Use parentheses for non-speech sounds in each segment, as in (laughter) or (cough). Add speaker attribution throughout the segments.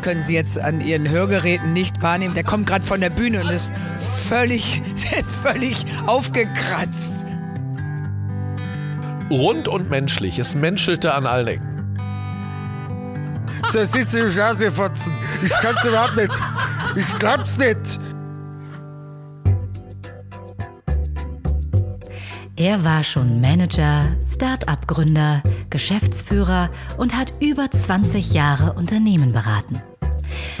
Speaker 1: das können Sie jetzt an Ihren Hörgeräten nicht wahrnehmen. Der kommt gerade von der Bühne und ist völlig, (laughs) ist völlig aufgekratzt.
Speaker 2: Rund und menschlich. Es menschelte an allen Ecken.
Speaker 3: Da sitzt du Scheiße fotzen. Ich kann's überhaupt nicht. Ich glaub's nicht.
Speaker 4: Er war schon Manager, Start-up-Gründer, Geschäftsführer und hat über 20 Jahre Unternehmen beraten.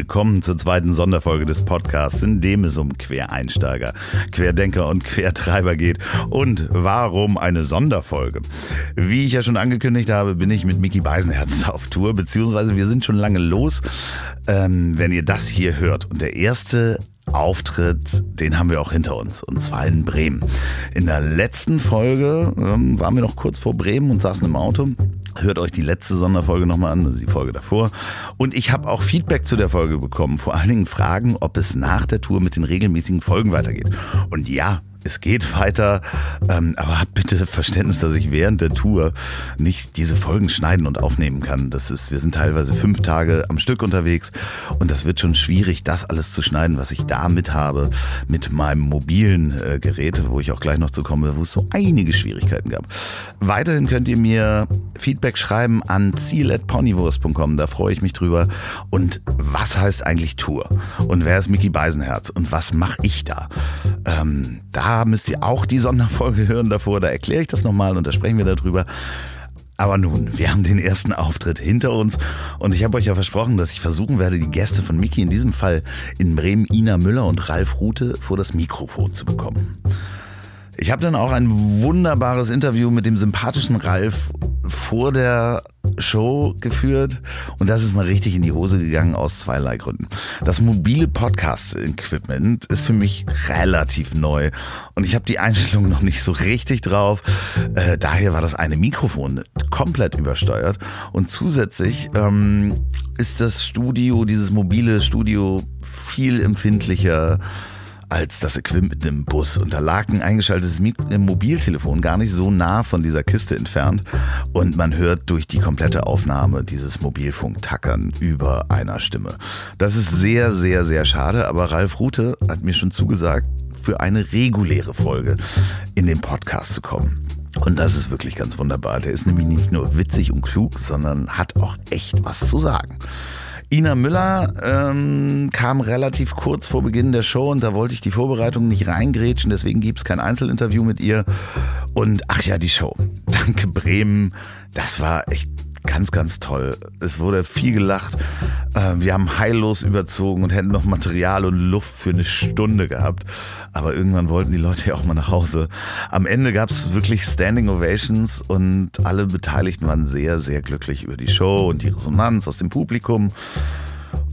Speaker 5: Willkommen zur zweiten Sonderfolge des Podcasts, in dem es um Quereinsteiger, Querdenker und Quertreiber geht. Und warum eine Sonderfolge? Wie ich ja schon angekündigt habe, bin ich mit Mickey Beisenherz (laughs) auf Tour, beziehungsweise wir sind schon lange los, ähm, wenn ihr das hier hört. Und der erste Auftritt, den haben wir auch hinter uns, und zwar in Bremen. In der letzten Folge ähm, waren wir noch kurz vor Bremen und saßen im Auto. Hört euch die letzte Sonderfolge nochmal an, die Folge davor. Und ich habe auch Feedback zu der Folge bekommen. Vor allen Dingen Fragen, ob es nach der Tour mit den regelmäßigen Folgen weitergeht. Und ja, es geht weiter, ähm, aber habt bitte Verständnis, dass ich während der Tour nicht diese Folgen schneiden und aufnehmen kann. Das ist, wir sind teilweise fünf Tage am Stück unterwegs und das wird schon schwierig, das alles zu schneiden, was ich da mit habe, mit meinem mobilen äh, Gerät, wo ich auch gleich noch zu komme, wo es so einige Schwierigkeiten gab. Weiterhin könnt ihr mir Feedback schreiben an ziel.ponywurst.com, da freue ich mich drüber. Und was heißt eigentlich Tour? Und wer ist Mickey Beisenherz? Und was mache ich da? Ähm, da müsst ihr auch die Sonderfolge hören davor, da erkläre ich das nochmal und da sprechen wir darüber. Aber nun, wir haben den ersten Auftritt hinter uns und ich habe euch ja versprochen, dass ich versuchen werde, die Gäste von Mickey, in diesem Fall in Bremen, Ina Müller und Ralf Rute, vor das Mikrofon zu bekommen. Ich habe dann auch ein wunderbares Interview mit dem sympathischen Ralf vor der Show geführt und das ist mal richtig in die Hose gegangen aus zweierlei Gründen. Das mobile Podcast-Equipment ist für mich relativ neu und ich habe die Einstellung noch nicht so richtig drauf. Äh, daher war das eine Mikrofon komplett übersteuert und zusätzlich ähm, ist das Studio, dieses mobile Studio viel empfindlicher als das Equipment im Bus. Und da ein eingeschaltetes Mobiltelefon gar nicht so nah von dieser Kiste entfernt. Und man hört durch die komplette Aufnahme dieses Mobilfunk-Tackern über einer Stimme. Das ist sehr, sehr, sehr schade. Aber Ralf Rute hat mir schon zugesagt, für eine reguläre Folge in den Podcast zu kommen. Und das ist wirklich ganz wunderbar. Der ist nämlich nicht nur witzig und klug, sondern hat auch echt was zu sagen. Ina Müller ähm, kam relativ kurz vor Beginn der Show und da wollte ich die Vorbereitung nicht reingrätschen, deswegen gibt es kein Einzelinterview mit ihr. Und ach ja, die Show. (laughs) Danke Bremen. Das war echt ganz, ganz toll. Es wurde viel gelacht. Ähm, wir haben heillos überzogen und hätten noch Material und Luft für eine Stunde gehabt. Aber irgendwann wollten die Leute ja auch mal nach Hause. Am Ende gab es wirklich Standing Ovations und alle Beteiligten waren sehr, sehr glücklich über die Show und die Resonanz aus dem Publikum.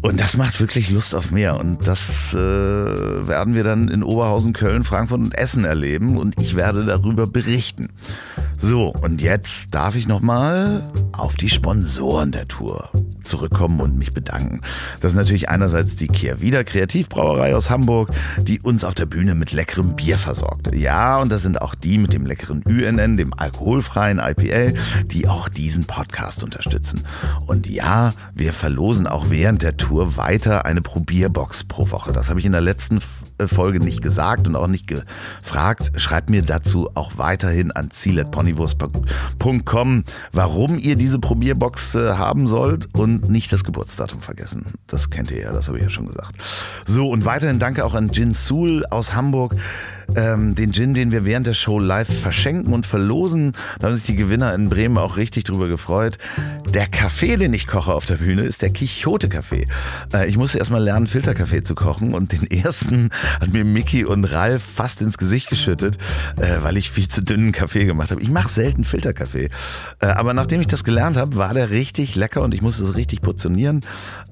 Speaker 5: Und das macht wirklich Lust auf mehr. Und das äh, werden wir dann in Oberhausen, Köln, Frankfurt und Essen erleben. Und ich werde darüber berichten. So, und jetzt darf ich nochmal auf die Sponsoren der Tour zurückkommen und mich bedanken. Das ist natürlich einerseits die Kehrwieder Kreativbrauerei aus Hamburg, die uns auf der Bühne mit leckerem Bier versorgt. Ja, und das sind auch die mit dem leckeren UNN, dem alkoholfreien IPA, die auch diesen Podcast unterstützen. Und ja, wir verlosen auch während der Tour weiter eine Probierbox pro Woche. Das habe ich in der letzten äh, Folge nicht gesagt und auch nicht gefragt. Schreibt mir dazu auch weiterhin an ziel.ponywurst.com, warum ihr diese Probierbox äh, haben sollt und nicht das Geburtsdatum vergessen. Das kennt ihr ja, das habe ich ja schon gesagt. So, und weiterhin danke auch an Jin Sul aus Hamburg ähm, den Gin, den wir während der Show live verschenken und verlosen. Da haben sich die Gewinner in Bremen auch richtig drüber gefreut. Der Kaffee, den ich koche auf der Bühne, ist der Quixote-Kaffee. Äh, ich musste erstmal lernen, Filterkaffee zu kochen und den ersten hat mir Mickey und Ralf fast ins Gesicht geschüttet, äh, weil ich viel zu dünnen Kaffee gemacht habe. Ich mache selten Filterkaffee. Äh, aber nachdem ich das gelernt habe, war der richtig lecker und ich musste es richtig portionieren.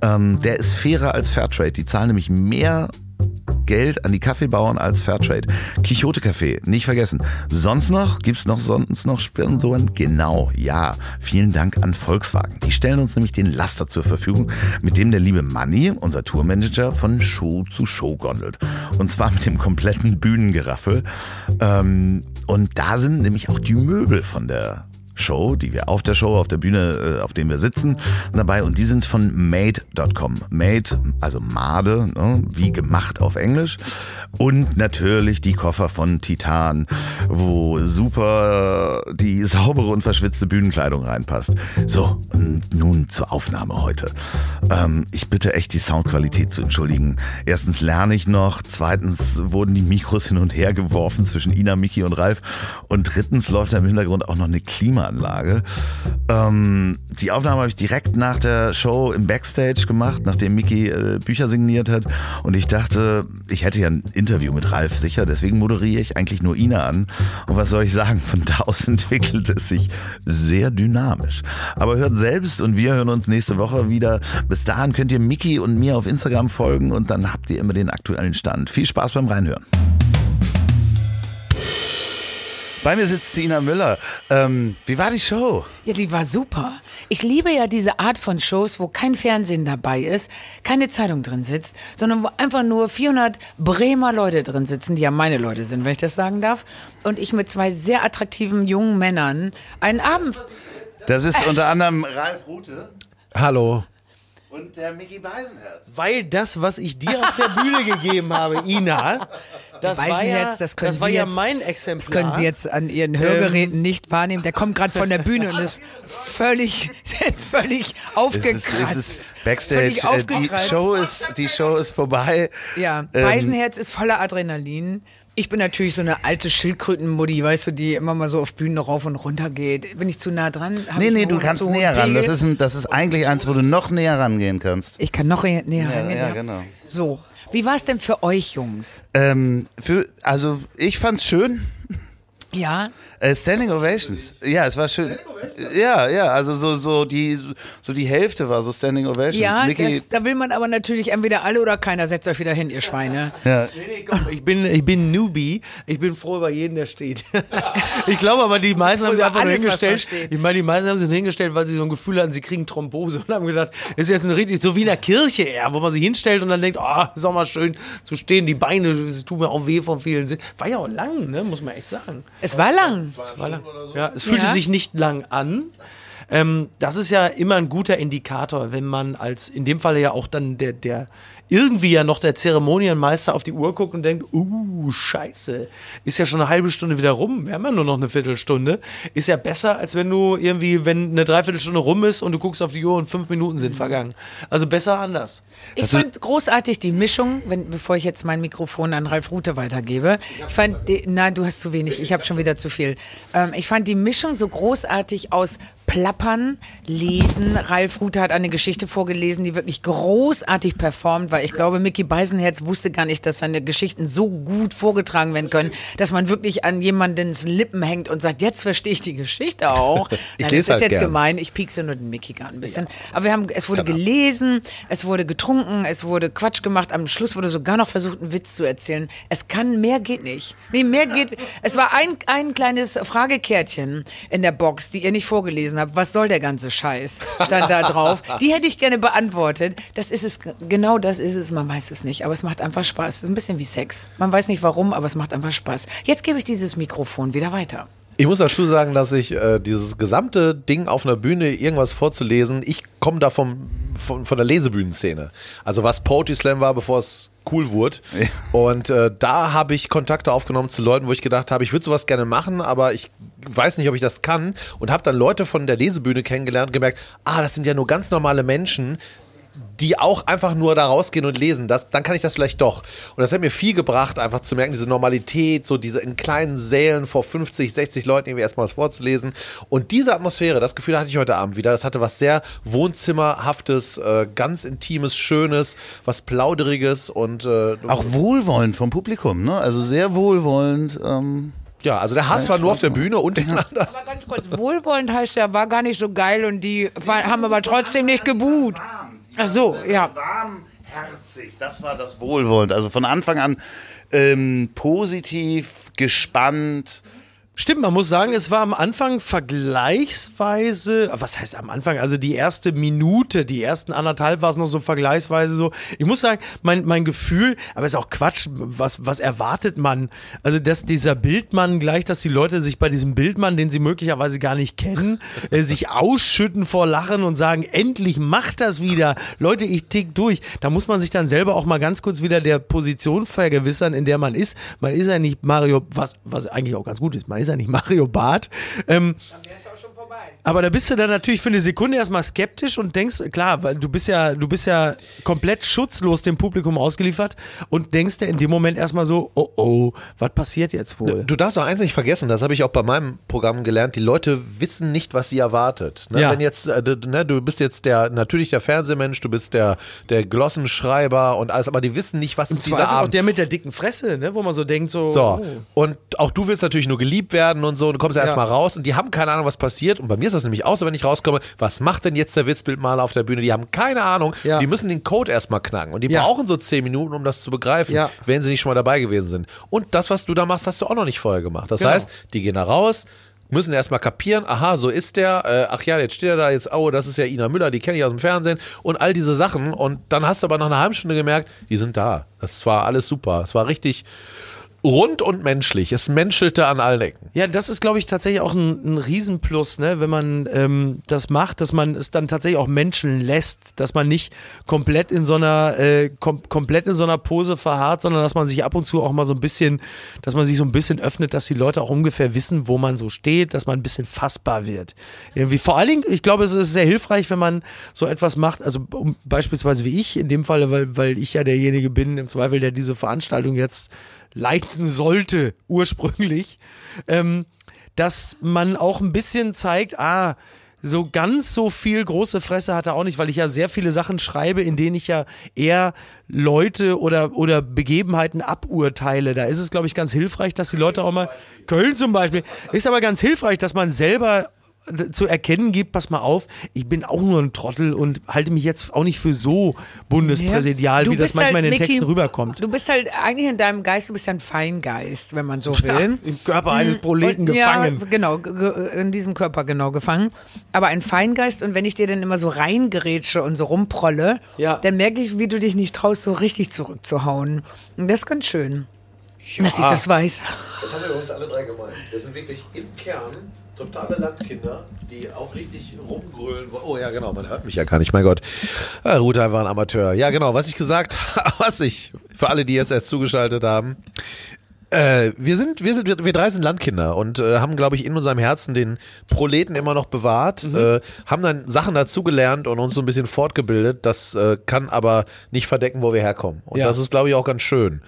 Speaker 5: Ähm, der ist fairer als Fairtrade. Die zahlen nämlich mehr Geld an die Kaffeebauern als Fairtrade. Quixote Kaffee, nicht vergessen. Sonst noch? Gibt's noch sonst noch Sponsoren? Genau, ja. Vielen Dank an Volkswagen. Die stellen uns nämlich den Laster zur Verfügung, mit dem der liebe Manni, unser Tourmanager, von Show zu Show gondelt. Und zwar mit dem kompletten Bühnengeraffel. Ähm, und da sind nämlich auch die Möbel von der Show, die wir auf der Show, auf der Bühne, äh, auf dem wir sitzen, dabei. Und die sind von made.com. Made, also Made, ne, wie gemacht auf Englisch. Und natürlich die Koffer von Titan, wo super die saubere und verschwitzte Bühnenkleidung reinpasst. So, und nun zur Aufnahme heute. Ähm, ich bitte echt die Soundqualität zu entschuldigen. Erstens lerne ich noch, zweitens wurden die Mikros hin und her geworfen zwischen Ina, Miki und Ralf und drittens läuft da im Hintergrund auch noch eine Klimaanlage. Ähm, die Aufnahme habe ich direkt nach der Show im Backstage gemacht, nachdem Miki äh, Bücher signiert hat und ich dachte, ich hätte ja ein Interview mit Ralf sicher, deswegen moderiere ich eigentlich nur Ina an. Und was soll ich sagen, von da aus entwickelt es sich sehr dynamisch. Aber hört selbst und wir hören uns nächste Woche wieder. Bis dahin könnt ihr Miki und mir auf Instagram folgen und dann habt ihr immer den aktuellen Stand. Viel Spaß beim Reinhören. Bei mir sitzt Ina Müller. Ähm, wie war die Show?
Speaker 1: Ja, die war super. Ich liebe ja diese Art von Shows, wo kein Fernsehen dabei ist, keine Zeitung drin sitzt, sondern wo einfach nur 400 Bremer Leute drin sitzen, die ja meine Leute sind, wenn ich das sagen darf. Und ich mit zwei sehr attraktiven jungen Männern einen Abend.
Speaker 5: Das ist unter anderem Ralf Rute
Speaker 2: Hallo.
Speaker 5: Und der Mickey Beisenherz.
Speaker 3: Weil das, was ich dir auf der Bühne (laughs) gegeben habe, Ina, das war, ja,
Speaker 1: das können
Speaker 3: das war
Speaker 1: Sie
Speaker 3: ja
Speaker 1: jetzt,
Speaker 3: mein
Speaker 1: Das
Speaker 3: Exemplar.
Speaker 1: können Sie jetzt an Ihren Hörgeräten nicht wahrnehmen. Der kommt gerade von der Bühne und ist (laughs) völlig, ist völlig
Speaker 5: Es ist,
Speaker 1: aufgekratzt.
Speaker 5: es ist Backstage.
Speaker 1: Völlig
Speaker 5: äh, Die
Speaker 1: aufgekratzt.
Speaker 5: Show ist, die Show ist vorbei.
Speaker 1: Ja,
Speaker 5: Ähm,
Speaker 1: Beisenherz ist voller Adrenalin. Ich bin natürlich so eine alte Schildkrötenmutti, weißt du, die immer mal so auf Bühnen rauf und runter geht. Bin ich zu nah dran?
Speaker 5: Nee, nee, du kannst näher ran. Das ist, ein, das ist eigentlich eins, wo du noch näher rangehen kannst.
Speaker 1: ich kann noch näher
Speaker 5: Ja,
Speaker 1: rangehen.
Speaker 5: ja, genau.
Speaker 1: So, wie war es denn für euch, Jungs?
Speaker 5: Ähm, für, also ich fand's schön.
Speaker 1: Ja,
Speaker 5: Äh, Standing Ovations. Ja, es war schön. Ja, ja, also so, so, die, so die Hälfte war so Standing Ovations.
Speaker 1: ja
Speaker 5: Mickey,
Speaker 1: das, da will man aber natürlich entweder alle oder keiner. Setzt euch wieder hin, ihr Schweine.
Speaker 5: ja.
Speaker 3: Nee, nee, komm, ich bin, ich bin Newbie. Ich bin froh über jeden, der steht. (laughs) ich glaube aber, die meisten haben sich einfach nur
Speaker 1: alles, da
Speaker 3: hingestellt. Ich meine, die meisten haben sich nur hingestellt, weil sie so ein Gefühl hatten, sie kriegen Thrombose und haben gedacht, ist jetzt eine richtig, so wie in der Kirche eher, wo man sich hinstellt und dann denkt, oh, ist auch mal schön zu stehen, die Beine, es tut mir auch weh von vielen. Sinn. War ja auch lang, ne, muss man echt sagen.
Speaker 1: Es war lang.
Speaker 3: War lang. Ja, es fühlte
Speaker 1: Ja.
Speaker 3: sich nicht lang an. Ähm, das ist ja immer ein guter Indikator, wenn man als, in dem Fall ja auch dann der, der irgendwie ja noch der Zeremonienmeister auf die Uhr guckt und denkt, uh, scheiße, ist ja schon eine halbe Stunde wieder rum, wir haben ja nur noch eine Viertelstunde. Ist ja besser, als wenn du irgendwie, wenn eine Dreiviertelstunde rum ist und du guckst auf die Uhr und fünf Minuten sind vergangen. Also besser anders.
Speaker 1: Ich fand großartig die Mischung, wenn, bevor ich jetzt mein Mikrofon an Ralf Rute weitergebe. Ich fand, die, nein, du hast zu wenig, ich habe schon wieder zu viel. Ähm, ich fand die Mischung so großartig aus Plappern, Lesen. Ralf Rute hat eine Geschichte vorgelesen, die wirklich großartig performt, weil ich glaube, Mickey Beisenherz wusste gar nicht, dass seine Geschichten so gut vorgetragen werden können, dass man wirklich an jemandens Lippen hängt und sagt, jetzt verstehe ich die Geschichte auch. (laughs)
Speaker 5: Ich
Speaker 1: Nein,
Speaker 5: lese
Speaker 1: das ist
Speaker 5: halt
Speaker 1: jetzt
Speaker 5: gern.
Speaker 1: gemein, ich piekse nur den Mickey gerade ein bisschen. Aber wir haben, es wurde gelesen, es wurde getrunken, es wurde Quatsch gemacht. Am Schluss wurde sogar noch versucht, einen Witz zu erzählen. Es kann, mehr geht nicht. Nee, mehr geht. Es war ein, ein kleines Fragekärtchen in der Box, die ihr nicht vorgelesen habt. Was soll der ganze Scheiß? Stand da drauf. Die hätte ich gerne beantwortet. Das ist es, genau das ist es. Man weiß es nicht. Aber es macht einfach Spaß. Es ist ein bisschen wie Sex. Man weiß nicht warum, aber es macht einfach Spaß. Jetzt gebe ich dieses Mikrofon wieder weiter.
Speaker 2: Ich muss dazu sagen, dass ich äh, dieses gesamte Ding auf einer Bühne irgendwas vorzulesen, ich komme da vom, von, von der Lesebühnenszene. Also was Poetry Slam war, bevor es cool wurde. Und äh, da habe ich Kontakte aufgenommen zu Leuten, wo ich gedacht habe, ich würde sowas gerne machen, aber ich weiß nicht, ob ich das kann. Und habe dann Leute von der Lesebühne kennengelernt und gemerkt, ah, das sind ja nur ganz normale Menschen, die auch einfach nur da rausgehen und lesen, das, dann kann ich das vielleicht doch. Und das hat mir viel gebracht, einfach zu merken, diese Normalität, so diese in kleinen Sälen vor 50, 60 Leuten irgendwie erstmal was vorzulesen. Und diese Atmosphäre, das Gefühl hatte ich heute Abend wieder. Das hatte was sehr Wohnzimmerhaftes, äh, ganz Intimes, Schönes, was Plauderiges und äh,
Speaker 5: Auch wohlwollend vom Publikum, ne? Also sehr wohlwollend. Ähm
Speaker 2: ja, also der Hass war nur auf der Bühne untereinander. (laughs)
Speaker 1: Aber ganz kurz, wohlwollend heißt ja, war gar nicht so geil und die war, haben aber trotzdem nicht gebuht. Ach so, ja.
Speaker 5: Warmherzig, das war das Wohlwollend. Also von Anfang an ähm, positiv, gespannt.
Speaker 3: Stimmt, man muss sagen, es war am Anfang vergleichsweise, was heißt am Anfang, also die erste Minute, die ersten anderthalb war es noch so vergleichsweise so. Ich muss sagen, mein, mein Gefühl, aber ist auch Quatsch, was, was erwartet man? Also, dass dieser Bildmann gleich, dass die Leute sich bei diesem Bildmann, den sie möglicherweise gar nicht kennen, äh, sich ausschütten vor Lachen und sagen, endlich macht das wieder. Leute, ich tick durch. Da muss man sich dann selber auch mal ganz kurz wieder der Position vergewissern, in der man ist. Man ist ja nicht Mario, was, was eigentlich auch ganz gut ist, man ist ja nicht Mario Barth. Ähm, aber da bist du dann natürlich für eine Sekunde erstmal skeptisch und denkst, klar, weil du bist ja, du bist ja komplett schutzlos dem Publikum ausgeliefert und denkst dir in dem Moment erstmal so, oh oh, was passiert jetzt wohl?
Speaker 2: Du darfst auch eins nicht vergessen, das habe ich auch bei meinem Programm gelernt, die Leute wissen nicht, was sie erwartet. Ne?
Speaker 3: Ja.
Speaker 2: Wenn jetzt, äh, du- ne, du bist jetzt der, natürlich der Fernsehmensch, du bist der, der Glossenschreiber und alles, aber die wissen nicht, was ist dieser
Speaker 3: Zweifel auch
Speaker 2: Abend.
Speaker 3: der mit der dicken Fresse, ne, wo man so denkt, so,
Speaker 2: So,
Speaker 3: oh.
Speaker 2: und auch du willst natürlich nur geliebt werden und so, und du kommst ja
Speaker 3: Ja.
Speaker 2: erstmal raus und die haben keine Ahnung, was passiert. Und bei mir ist das nämlich auch so, wenn ich rauskomme, was macht denn jetzt der Witzbildmaler auf der Bühne? Die haben keine Ahnung.
Speaker 3: Ja.
Speaker 2: Die müssen den Code erstmal knacken. Und die
Speaker 3: Ja.
Speaker 2: brauchen so zehn Minuten, um das zu begreifen,
Speaker 3: Ja.
Speaker 2: wenn sie nicht schon mal dabei gewesen sind. Und das, was du da machst, hast du auch noch nicht vorher gemacht. Das
Speaker 3: Genau.
Speaker 2: heißt, die gehen da raus. Müssen erstmal kapieren, aha, so ist der, äh, ach ja, jetzt steht er da, jetzt, oh, das ist ja Ina Müller, die kenne ich aus dem Fernsehen und all diese Sachen. Und dann hast du aber nach einer halben Stunde gemerkt, die sind da. Das war alles super. Es war richtig rund und menschlich. Es menschelte an allen Ecken.
Speaker 3: Ja, das ist, glaube ich, tatsächlich auch ein, ein Riesenplus, ne? wenn man ähm, das macht, dass man es dann tatsächlich auch Menschen lässt, dass man nicht komplett in so einer äh, kom komplett in so einer Pose verharrt, sondern dass man sich ab und zu auch mal so ein bisschen, dass man sich so ein bisschen öffnet, dass die Leute auch ungefähr wissen, wo man so steht, dass man ein bisschen fassbar wird. Irgendwie vor allen Dingen, ich glaube, es ist sehr hilfreich, wenn man so etwas macht, also um, beispielsweise wie ich, in dem Fall, weil, weil ich ja derjenige bin, im Zweifel, der diese Veranstaltung jetzt leiten sollte, ursprünglich, ähm, dass man auch ein bisschen zeigt, ah, so ganz so viel große Fresse hat er auch nicht, weil ich ja sehr viele Sachen schreibe, in denen ich ja eher Leute oder, oder Begebenheiten aburteile. Da ist es, glaube ich, ganz hilfreich, dass die Leute auch mal, Köln zum Beispiel, ist aber ganz hilfreich, dass man selber zu erkennen gibt, pass mal auf, ich bin auch nur ein Trottel und halte mich jetzt auch nicht für so bundespräsidial,
Speaker 1: Du
Speaker 3: wie das
Speaker 1: bist
Speaker 3: manchmal
Speaker 1: halt,
Speaker 3: in den
Speaker 1: Mickey,
Speaker 3: Texten rüberkommt.
Speaker 1: Du bist halt eigentlich in deinem Geist, du bist ja ein Feingeist, wenn man so will.
Speaker 3: Im Körper eines Proleten
Speaker 1: Und-
Speaker 3: gefangen.
Speaker 1: Ja, genau, ge- ge- in diesem Körper genau gefangen. Aber ein Feingeist und wenn ich dir dann immer so reingerätsche und so rumprolle,
Speaker 3: Ja.
Speaker 1: dann merke ich, wie du dich nicht traust, so richtig zurückzuhauen. Und das ist ganz schön, dass ich das weiß.
Speaker 2: Das haben wir übrigens alle drei gemeint. Wir sind wirklich im Kern totale Landkinder, die auch richtig rumgrölen wollen. Oh ja, genau, man hört mich ja gar nicht, mein Gott. Ja, Ruth war ein Amateur. Ja, genau, was ich gesagt habe, (laughs) was ich, für alle, die jetzt erst zugeschaltet haben. Äh, wir sind, wir sind, wir, wir drei sind Landkinder und äh, haben, glaube ich, in unserem Herzen den Proleten immer noch bewahrt, äh, haben dann Sachen dazugelernt und uns so ein bisschen fortgebildet. Das äh, kann aber nicht verdecken, wo wir herkommen. Und
Speaker 3: Ja.
Speaker 2: das ist, glaube ich, auch ganz schön.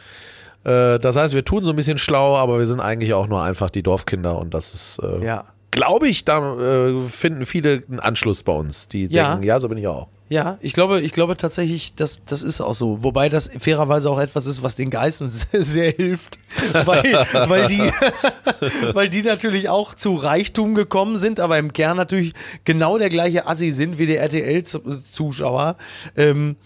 Speaker 2: Äh, das heißt, wir tun so ein bisschen schlau, aber wir sind eigentlich auch nur einfach die Dorfkinder und das ist, äh,
Speaker 3: Ja.
Speaker 2: Glaube ich, da äh, finden viele einen Anschluss bei uns, die
Speaker 3: Ja.
Speaker 2: denken, ja, so bin ich auch.
Speaker 3: Ja, ich glaube, ich glaube tatsächlich, dass das ist auch so. Wobei das fairerweise auch etwas ist, was den Geißen sehr, (laughs) sehr hilft. Weil, weil, die, (laughs) weil die natürlich auch zu Reichtum gekommen sind, aber im Kern natürlich genau der gleiche Assi sind wie der RTL-Zuschauer. Ähm,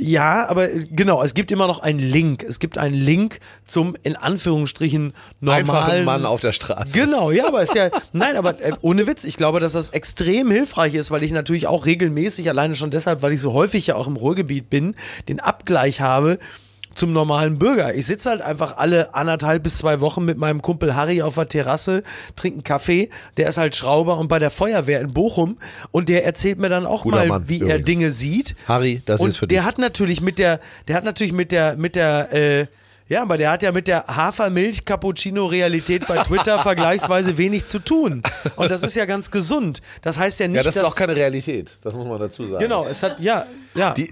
Speaker 3: ja, aber äh, genau, es gibt immer noch einen Link. Es gibt einen Link zum, in Anführungsstrichen, normalen
Speaker 2: Einfachen Mann auf der Straße.
Speaker 3: Genau, ja, aber ist ja, (laughs) nein, aber äh, ohne Witz, ich glaube, dass das extrem hilfreich ist, weil ich natürlich auch regelmäßig, alleine schon deshalb, weil ich so häufig ja auch im Ruhrgebiet bin, den Abgleich habe zum normalen Bürger. Ich sitze halt einfach alle anderthalb bis zwei Wochen mit meinem Kumpel Harry auf der Terrasse, trinke einen Kaffee, der ist halt Schrauber und bei der Feuerwehr in Bochum und der erzählt mir dann auch
Speaker 2: Guter
Speaker 3: mal,
Speaker 2: Mann,
Speaker 3: wie er
Speaker 2: übrigens.
Speaker 3: Dinge sieht.
Speaker 2: Harry, das
Speaker 3: und
Speaker 2: ist für
Speaker 3: der
Speaker 2: dich.
Speaker 3: hat natürlich mit der, der hat natürlich mit der, mit der, äh, ja, aber der hat ja mit der Hafermilch-Cappuccino-Realität bei Twitter (laughs) vergleichsweise wenig zu tun. Und das ist ja ganz gesund. Das heißt ja nicht,
Speaker 2: Ja, das ist
Speaker 3: dass.
Speaker 2: auch keine Realität, das muss man dazu sagen.
Speaker 3: Genau, es hat, ja, Ja.
Speaker 2: Die,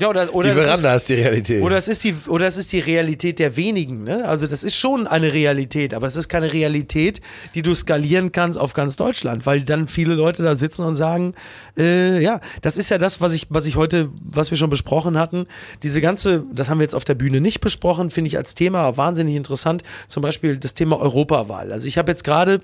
Speaker 3: ja, oder, (laughs) oder
Speaker 2: die Veranda ist, die Realität.
Speaker 3: Oder es ist die, oder es ist die Realität der wenigen. Ne? Also das ist schon eine Realität, aber es ist keine Realität, die du skalieren kannst auf ganz Deutschland, weil dann viele Leute da sitzen und sagen, äh, ja, das ist ja das, was ich, was ich heute, was wir schon besprochen hatten. Diese ganze, das haben wir jetzt auf der Bühne nicht besprochen, finde ich als Thema wahnsinnig interessant. Zum Beispiel das Thema Europawahl. Also ich habe jetzt gerade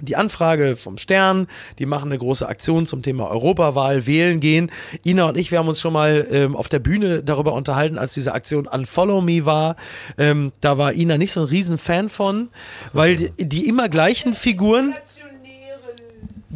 Speaker 3: die Anfrage vom Stern, die machen eine große Aktion zum Thema Europawahl, wählen gehen. Ina und ich, wir haben uns schon mal ähm, auf der Bühne darüber unterhalten, als diese Aktion Unfollow Me war. Ähm, da war Ina nicht so ein Riesenfan von, weil die, die immer gleichen Figuren.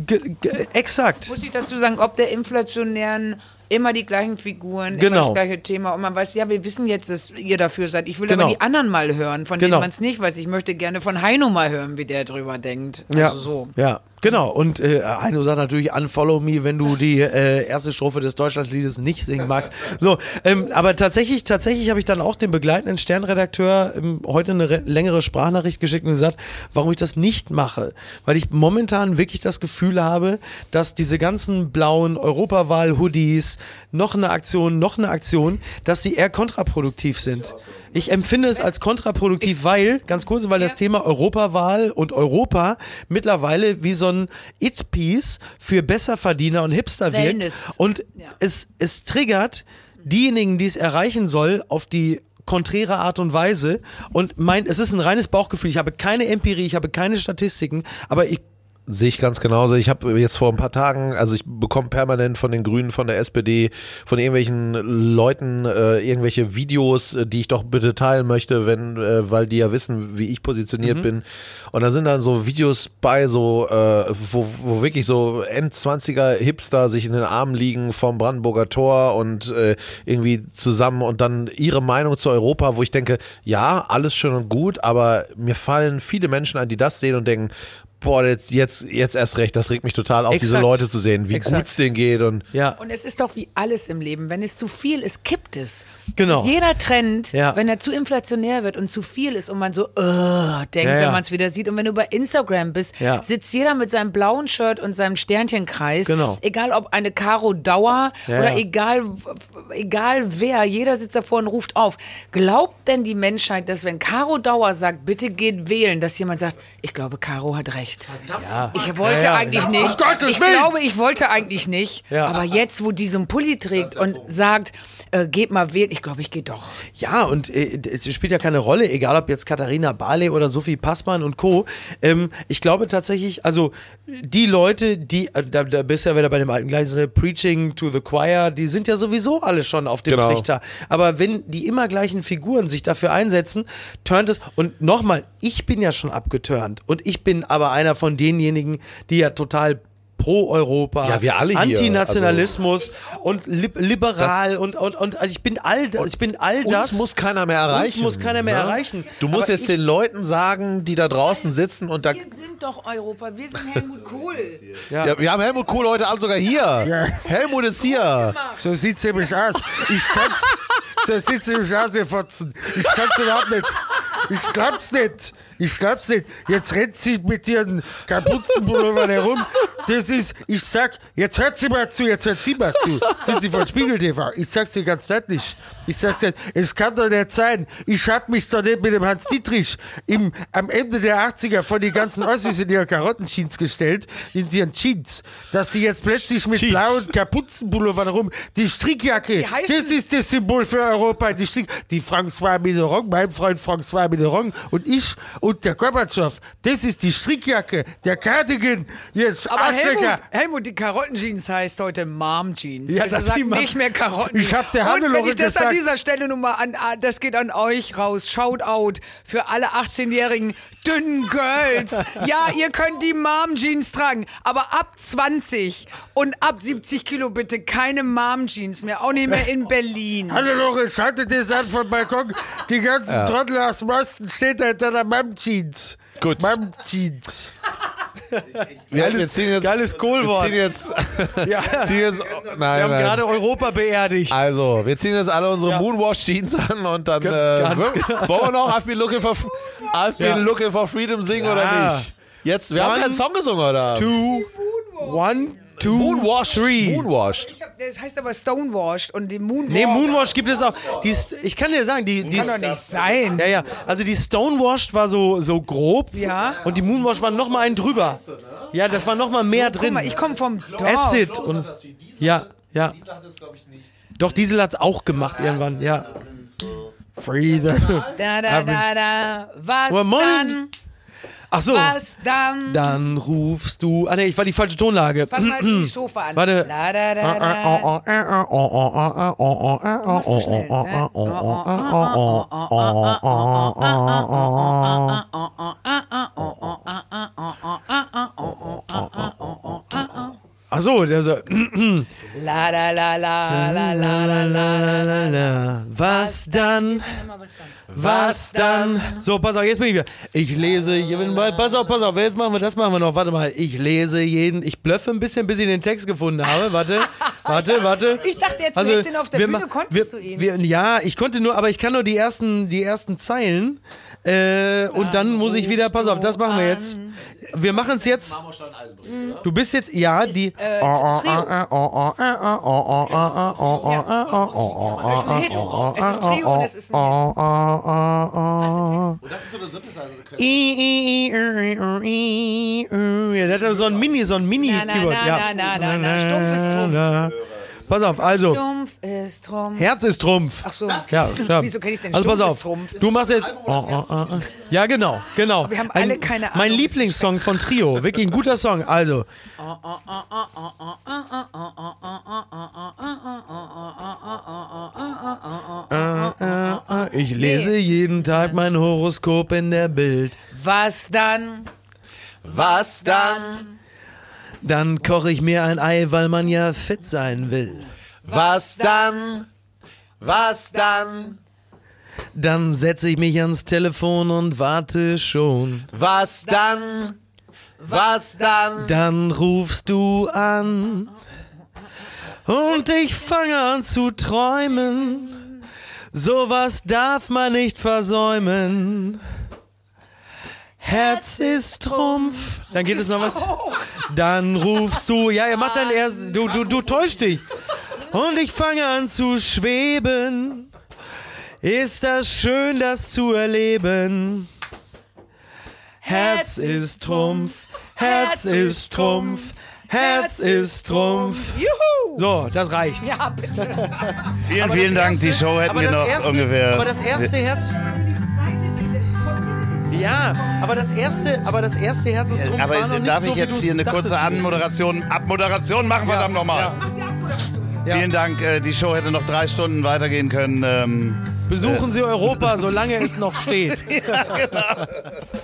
Speaker 3: Ge- ge- Exakt.
Speaker 1: Muss ich dazu sagen, ob der inflationären immer die gleichen Figuren, immer
Speaker 3: Genau.
Speaker 1: das gleiche Thema und man weiß, ja, wir wissen jetzt, dass ihr dafür seid. Ich will
Speaker 3: Genau.
Speaker 1: aber die anderen mal hören, von
Speaker 3: Genau.
Speaker 1: denen man es nicht weiß. Ich möchte gerne von Heino mal hören, wie der drüber denkt. Also
Speaker 3: Ja,
Speaker 1: so.
Speaker 3: ja, genau. Und äh, Heino sagt natürlich Unfollow Me, wenn du die äh, erste Strophe des Deutschlandliedes nicht singen magst. So, ähm, aber tatsächlich, tatsächlich habe ich dann auch dem begleitenden Sternredakteur ähm, heute eine re- längere Sprachnachricht geschickt und gesagt, warum ich das nicht mache. Weil ich momentan wirklich das Gefühl habe, dass diese ganzen blauen Europawahl-Hoodies, noch eine Aktion, noch eine Aktion, dass sie eher kontraproduktiv sind. Ich empfinde es als kontraproduktiv, weil, ganz kurz, weil das Thema Europawahl und Europa mittlerweile wie so ein It-Piece für Besserverdiener und Hipster wirkt.
Speaker 1: Wellness.
Speaker 3: Und
Speaker 1: Ja.
Speaker 3: es, es triggert diejenigen, die es erreichen soll, auf die konträre Art und Weise. Und mein, es ist ein reines Bauchgefühl. Ich habe keine Empirie, ich habe keine Statistiken, aber ich
Speaker 2: Sehe ich ganz genauso. Ich habe jetzt vor ein paar Tagen, also ich bekomme permanent von den Grünen, von der SPD, von irgendwelchen Leuten äh, irgendwelche Videos, äh, die ich doch bitte teilen möchte, wenn, äh, weil die ja wissen, wie ich positioniert bin. Und da sind dann so Videos bei, so äh, wo, wo wirklich so Endzwanziger Hipster sich in den Armen liegen vom Brandenburger Tor und äh, irgendwie zusammen und dann ihre Meinung zu Europa, wo ich denke, ja, alles schön und gut, aber mir fallen viele Menschen ein, die das sehen und denken, boah, jetzt, jetzt, jetzt erst recht, das regt mich total auf, diese
Speaker 3: Exakt.
Speaker 2: Leute zu sehen, wie gut es denen geht und
Speaker 3: ja.
Speaker 1: Und es ist doch wie alles im Leben. Wenn es zu viel ist, kippt es.
Speaker 3: Genau.
Speaker 1: Es ist jeder Trend,
Speaker 3: Ja.
Speaker 1: wenn er zu inflationär wird und zu viel ist und man so uh, denkt,
Speaker 3: Ja, ja.
Speaker 1: wenn man es wieder sieht. Und wenn du bei Instagram bist,
Speaker 3: Ja.
Speaker 1: sitzt jeder mit seinem blauen Shirt und seinem Sternchenkreis.
Speaker 3: Genau.
Speaker 1: Egal ob eine Karo Dauer
Speaker 3: Ja,
Speaker 1: oder
Speaker 3: ja.
Speaker 1: egal, egal wer, jeder sitzt davor und ruft auf. Glaubt denn die Menschheit, dass wenn Caro Dauer sagt, bitte geht wählen, dass jemand sagt, ich glaube, Caro hat recht. Ich wollte
Speaker 3: Ja, ja.
Speaker 1: eigentlich nicht.
Speaker 2: Gottes
Speaker 1: ich
Speaker 2: Willen.
Speaker 1: glaube, ich wollte eigentlich nicht.
Speaker 3: Ja.
Speaker 1: Aber jetzt, wo die so einen Pulli trägt und sagt, äh, geht mal wählen, ich glaube, ich gehe doch.
Speaker 3: Ja, und äh, es spielt ja keine Rolle, egal ob jetzt Katharina Barley oder Sophie Passmann und Co. Ähm, ich glaube tatsächlich, also die Leute, die, äh, da, da bist du ja wieder bei dem alten gleich, so Preaching to the Choir, die sind ja sowieso alle schon auf dem
Speaker 2: Genau.
Speaker 3: Trichter. Aber wenn die immer gleichen Figuren sich dafür einsetzen, turnt es, und nochmal, ich bin ja schon abgeturnt und ich bin aber einer von denjenigen, die ja total pro Europa,
Speaker 2: Ja, wir alle hier. Also
Speaker 3: Antinationalismus und li liberal und, und, und also ich bin all das, ich bin all das.
Speaker 2: uns muss keiner mehr erreichen.
Speaker 3: Uns muss keiner mehr
Speaker 2: ne?
Speaker 3: erreichen.
Speaker 2: Du musst
Speaker 3: Aber
Speaker 2: jetzt
Speaker 3: ich-
Speaker 2: den Leuten sagen, die da draußen sitzen und da
Speaker 1: Wir sind doch Europa, wir sind Helmut Kohl.
Speaker 2: Ja, wir haben Helmut Kohl heute Abend sogar hier. Helmut ist hier.
Speaker 6: So sieht's nämlich aus. Ich kann's. So sieht's nämlich aus, ihr Fotzen. Ich kann's überhaupt nicht. Ich glaub's nicht. Ich glaub's nicht. Jetzt rennt sie mit ihren Kapuzenpullovern herum. Das ist, ich sag, jetzt hört sie mal zu, jetzt hört sie mal zu. Sind Sie von Spiegel TV? Ich sag's dir ganz deutlich. Ich sag's dir, es kann doch nicht sein. Ich hab mich doch nicht mit dem Hans Dietrich im, am Ende der 80er von den ganzen Ossis in ihre Karottenjeans gestellt, in ihren Jeans, dass sie jetzt plötzlich mit
Speaker 2: Jeans.
Speaker 6: blauen Kapuzenpullovern rum, die Strickjacke, das ist das Symbol für Europa, die Strick, die François Mitterrand, mein Freund François Mitterrand und ich und der Gorbatschow, das ist die Strickjacke, der Cardigan, jetzt
Speaker 1: Aber
Speaker 6: Arschlöcher.
Speaker 1: Helmut, Helmut, die Karottenjeans heißt heute Mom Jeans.
Speaker 6: Ja, das
Speaker 1: sagt
Speaker 6: Mom-
Speaker 1: nicht mehr Karotten.
Speaker 6: Ich hab der
Speaker 1: Und wenn
Speaker 6: Hannelore
Speaker 1: ich das an
Speaker 6: gesagt-
Speaker 1: dieser Stelle nun mal an, an, das geht an euch raus. Shoutout für alle 18-jährigen dünnen Girls. (laughs) Ja, ihr könnt die Mom Jeans tragen, aber ab 20 und ab 70 Kilo bitte keine Mom Jeans mehr, auch nicht mehr in (laughs) Berlin.
Speaker 6: Hannelore, schaltet das an vom Balkon. Die ganzen Trottel aus dem Osten stehen da hinter der Mom-Jeans.
Speaker 2: Gut.
Speaker 6: Mom-Jeans.
Speaker 2: Wir, wir ziehen jetzt,
Speaker 3: geiles Kohlwort.
Speaker 2: Wir ziehen jetzt, (laughs)
Speaker 3: Ja. (laughs)
Speaker 2: ziehen jetzt nein,
Speaker 3: Wir haben
Speaker 2: nein.
Speaker 3: gerade Europa beerdigt.
Speaker 2: Also, wir ziehen jetzt alle unsere
Speaker 3: Ja.
Speaker 2: Moonwash-Jeans an und dann äh,
Speaker 3: ganz
Speaker 2: wollen,
Speaker 3: genau.
Speaker 2: wollen wir noch I've been looking for, I've been
Speaker 3: Ja.
Speaker 2: looking for freedom singen oder nicht? Jetzt, wir haben
Speaker 3: One,
Speaker 2: keinen Song gesungen, oder?
Speaker 3: Two, One, two,
Speaker 2: Moonwashed.
Speaker 3: three.
Speaker 2: Moonwashed.
Speaker 1: Ich hab, das heißt aber Stonewashed und die Moonwalk.
Speaker 3: Nee, Moonwash gibt es auch. Die ich kann dir sagen, die, die
Speaker 1: kann doch nicht sein.
Speaker 3: Ja, ja. Also die Stonewashed war so, so grob.
Speaker 1: Ja.
Speaker 3: Und die Moonwash war noch mal ein drüber. Ja, das war noch mal mehr
Speaker 1: Guck
Speaker 3: drin.
Speaker 1: mal, ich komme vom Dorf.
Speaker 3: Acid und ja, ja. Doch Diesel hat's auch gemacht irgendwann. Ja. Free the.
Speaker 1: Da, da, da, da. Was
Speaker 3: moin.
Speaker 1: dann?
Speaker 3: Ach so.
Speaker 1: Was dann?
Speaker 3: Dann rufst du. Ah nee, ich war die falsche Tonlage.
Speaker 1: Fang mal die Strophe an.
Speaker 3: Warte.
Speaker 1: La, da, da, da. Ne?
Speaker 3: Ach so, der so.
Speaker 1: La, la, la, la, la, la, la, la, la.
Speaker 3: la. Was dann?
Speaker 1: Immer was dann?
Speaker 3: Was dann? So, pass auf, jetzt bin ich wieder. Ich lese jeden Mal. Pass auf, pass auf, jetzt machen wir das, machen wir noch. Warte mal. Ich lese jeden. Ich blöffe ein bisschen, bis ich den Text gefunden habe. Warte, (laughs) warte, warte.
Speaker 1: Ich dachte, jetzt du ihn auf der
Speaker 3: wir
Speaker 1: Bühne,
Speaker 3: ma-
Speaker 1: konntest
Speaker 3: wir,
Speaker 1: du ihn?
Speaker 3: Wir, ja, ich konnte nur, aber ich kann nur die ersten, die ersten Zeilen. Äh, und dann muss ich wieder, pass auf, das machen wir jetzt. Wir machen es jetzt. Du bist jetzt, ja, die.
Speaker 1: Äh, Es ist ein Hit. Es ist Trio und es ist ein Hit.
Speaker 3: Ja, der hat so ein Mini, so ein Mini
Speaker 1: Na, na, na, na, na. Stumpf ist Trumpf.
Speaker 3: Pass auf, also
Speaker 1: Stumpf ist Trumpf.
Speaker 3: Herz ist Trumpf.
Speaker 1: Ach so.
Speaker 3: Ja, ja.
Speaker 1: Wieso kenn ich denn
Speaker 3: Also pass auf,
Speaker 1: Trumpf?
Speaker 3: du machst jetzt. Oh, oh, oh. Ja, genau, genau.
Speaker 1: Wir haben alle keine Ahnung,
Speaker 3: Mein Lieblingssong von Trio, wirklich ein guter Song. Also. Ich lese jeden Tag mein Horoskop in der Bild.
Speaker 1: Was dann?
Speaker 2: Was dann?
Speaker 3: Dann koche ich mir ein Ei, weil man ja fit sein will.
Speaker 2: Was dann? Was dann?
Speaker 3: Dann setze ich mich ans Telefon und warte schon.
Speaker 2: Was dann? Was dann?
Speaker 3: Dann rufst du an und ich fange an zu träumen. Sowas darf man nicht versäumen. Herz ist Trumpf. Dann geht es noch was. Dann rufst du, ja, er macht dann erst, du, du, du täuschst dich. Und ich fange an zu schweben. Ist das schön, das zu erleben? Herz ist Trumpf, Herz ist Trumpf, Herz ist Trumpf.
Speaker 1: Juhu!
Speaker 3: So, das reicht.
Speaker 1: Ja, bitte.
Speaker 5: Vielen, vielen Dank. Die Show hätten wir noch
Speaker 3: erste,
Speaker 5: ungefähr.
Speaker 3: Aber das erste Herz. Ja, aber das erste, aber das erste Herz ist Trumpf. war noch
Speaker 5: aber
Speaker 3: nicht
Speaker 5: darf
Speaker 3: so,
Speaker 5: ich jetzt hier eine kurze. Anmoderation, Abmoderation machen, verdammt nochmal. Vielen Dank. äh, Die Show hätte noch drei Stunden weitergehen können. Ähm,
Speaker 3: Besuchen Sie Europa, (laughs) solange es noch steht.
Speaker 7: Das (laughs)